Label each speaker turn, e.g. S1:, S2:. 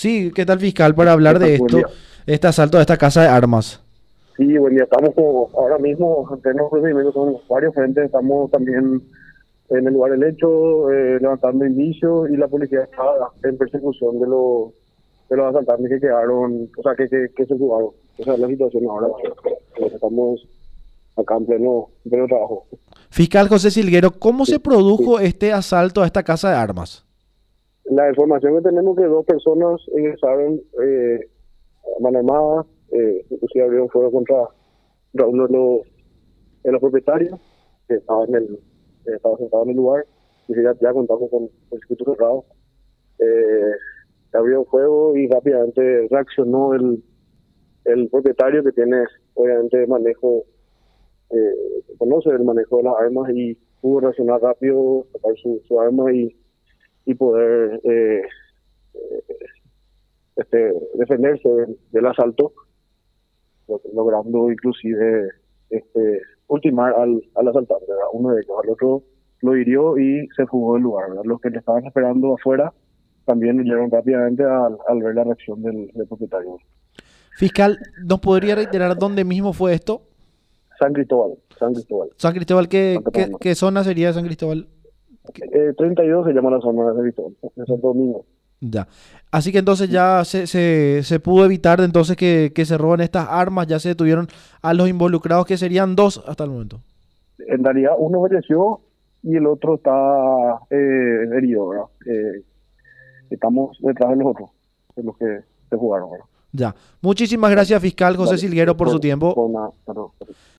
S1: Sí, ¿qué tal fiscal? Para hablar de esto,
S2: día.
S1: este asalto a esta casa de armas.
S2: Sí, buen día. Estamos como ahora mismo en pleno procedimiento con varios frentes. Estamos también en el lugar del hecho, eh, levantando indicios y la policía está en persecución de los de los asaltantes que quedaron, o sea, que, que, que se jugaron. Esa es la situación ahora. Estamos acá en pleno, en pleno trabajo.
S1: Fiscal José Silguero, ¿cómo se produjo este asalto a esta casa de armas?
S2: La información que tenemos que dos personas ingresaron eh, armada, eh, inclusive abrieron fuego contra, contra uno de los, de los propietarios que estaba en el estaba sentado en el lugar y ya, ya contamos con el circuito cerrado. Eh, abrieron fuego y rápidamente reaccionó el, el propietario que tiene obviamente manejo, eh, conoce el manejo de las armas y pudo reaccionar rápido, sacar su, su arma y y poder eh, eh, este, defenderse del, del asalto, lo- logrando inclusive este, ultimar al, al asaltante, ¿verdad? uno de ellos, al otro lo hirió y se fugó del lugar. ¿verdad? Los que le estaban esperando afuera también huyeron rápidamente al, al ver la reacción del, del propietario.
S1: Fiscal, ¿nos podría reiterar dónde mismo fue esto?
S2: San Cristóbal, San Cristóbal.
S1: San Cristóbal, ¿qué, qué, qué zona sería San Cristóbal?
S2: Eh, 32 se llama la zona de Cristóbal, de Santo Domingo.
S1: Ya. Así que entonces ya se, se, se pudo evitar de entonces que, que se roban estas armas, ya se detuvieron a los involucrados, que serían dos hasta el momento.
S2: en realidad uno falleció y el otro está eh, herido, ¿verdad? Eh, estamos detrás de los otros, de los que se jugaron, ¿verdad?
S1: Ya. Muchísimas gracias, fiscal José
S2: Vale.
S1: Silguero, por su tiempo.
S2: por.